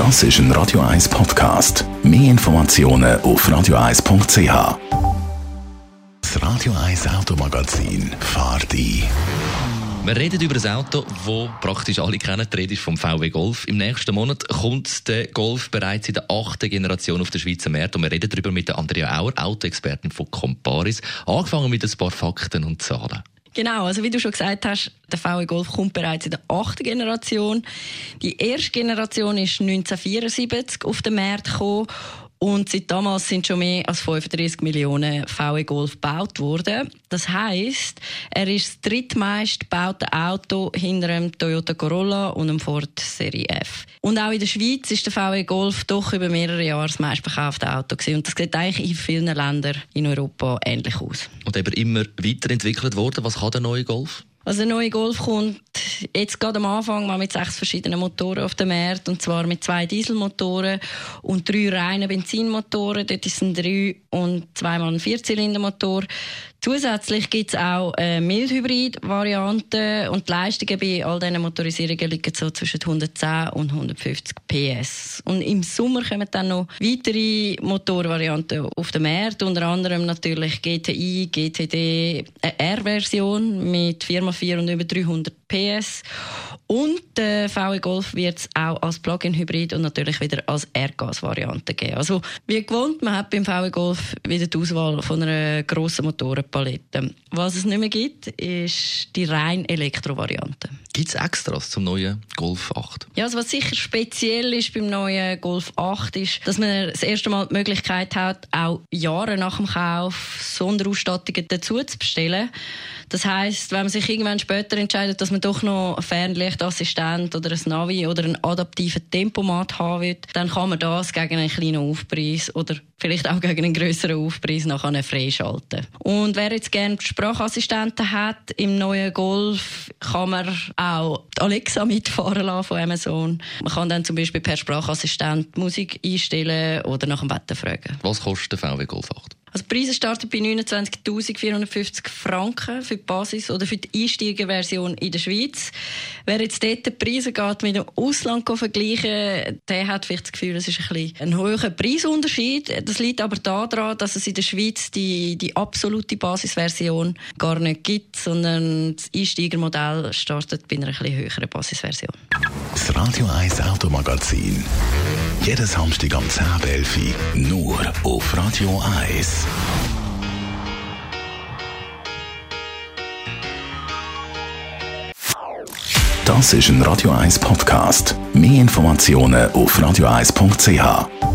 Das ist ein Radio 1 Podcast. Mehr Informationen auf radio1.ch. Das Radio 1 Automagazin fahrt ein. Wir reden über ein Auto, das praktisch alle kennen. Die Rede ist vom VW Golf. Im nächsten Monat kommt der Golf bereits in der achten Generation auf den Schweizer Markt. Und wir reden darüber mit Andrea Auer, Autoexpertin von Comparis. Angefangen mit ein paar Fakten und Zahlen. Genau, also wie du schon gesagt hast, der VW Golf kommt bereits in der achten Generation. Die erste Generation ist 1974 auf den Markt gekommen und seit damals sind schon mehr als 35 Millionen VW Golf gebaut worden. Das heißt, er ist das drittmeist gebaute Auto hinter einem Toyota Corolla und einem Ford Serie F. Und auch in der Schweiz ist der VW Golf doch über mehrere Jahre das meistverkaufte Auto gewesen. Und das sieht eigentlich in vielen Ländern in Europa ähnlich aus. Und eben immer weiterentwickelt worden. Was kann der neue Golf? Also der neue Golf kommt jetzt gerade am Anfang mal mit sechs verschiedenen Motoren auf den Markt und zwar mit zwei Dieselmotoren und drei reinen Benzinmotoren. Dort sind drei und zweimal ein Vierzylindermotor. Zusätzlich gibt es auch eine Mildhybrid-Variante und die Leistungen bei all diesen Motorisierungen liegen so zwischen 110 und 150 PS. Und im Sommer kommen dann noch weitere Motorvarianten auf den Markt, unter anderem natürlich GTI, GTD, eine R-Version mit 4x4 und über 300 PS und der VW Golf wird es auch als Plug-in-Hybrid und natürlich wieder als Erdgas-Variante geben. Also wie gewohnt, man hat beim VW Golf wieder die Auswahl von einer grossen Motorenpalette. Was es nicht mehr gibt, ist die rein Elektro-Variante. Gibt es Extras zum neuen Golf 8? Ja, also was sicher speziell ist beim neuen Golf 8 ist, dass man das erste Mal die Möglichkeit hat, auch Jahre nach dem Kauf Sonderausstattungen dazu zu bestellen. Das heißt, wenn man sich irgendwann später entscheidet, dass man doch noch ein Fernlichtassistent oder ein Navi oder einen adaptiven Tempomat haben will, dann kann man das gegen einen kleinen Aufpreis oder vielleicht auch gegen einen größeren Aufpreis nachher freischalten. Und wer jetzt gerne Sprachassistenten hat im neuen Golf, kann man auch Alexa mitfahren lassen von Amazon. Man kann dann zum Beispiel per Sprachassistent Musik einstellen oder nach dem Wetter fragen. Was kostet der VW Golf 8? Also Preise starten bei 29.450 Franken für die Basis oder für die Einsteigerversion in der Schweiz. Wer jetzt dort die Preise geht mit dem Ausland vergleichen, der hat vielleicht das Gefühl, es ist ein, bisschen ein hoher Preisunterschied. Das liegt aber daran, dass es in der Schweiz die, die absolute Basisversion gar nicht gibt, sondern das Einsteigermodell startet bei einer ein bisschen höheren Basisversion. Das Radio 1 Automagazin. Jeden Samstag am 10.11 Uhr nur auf Radio 1. Das ist ein Radio 1 Podcast. Mehr Informationen auf radio1.ch.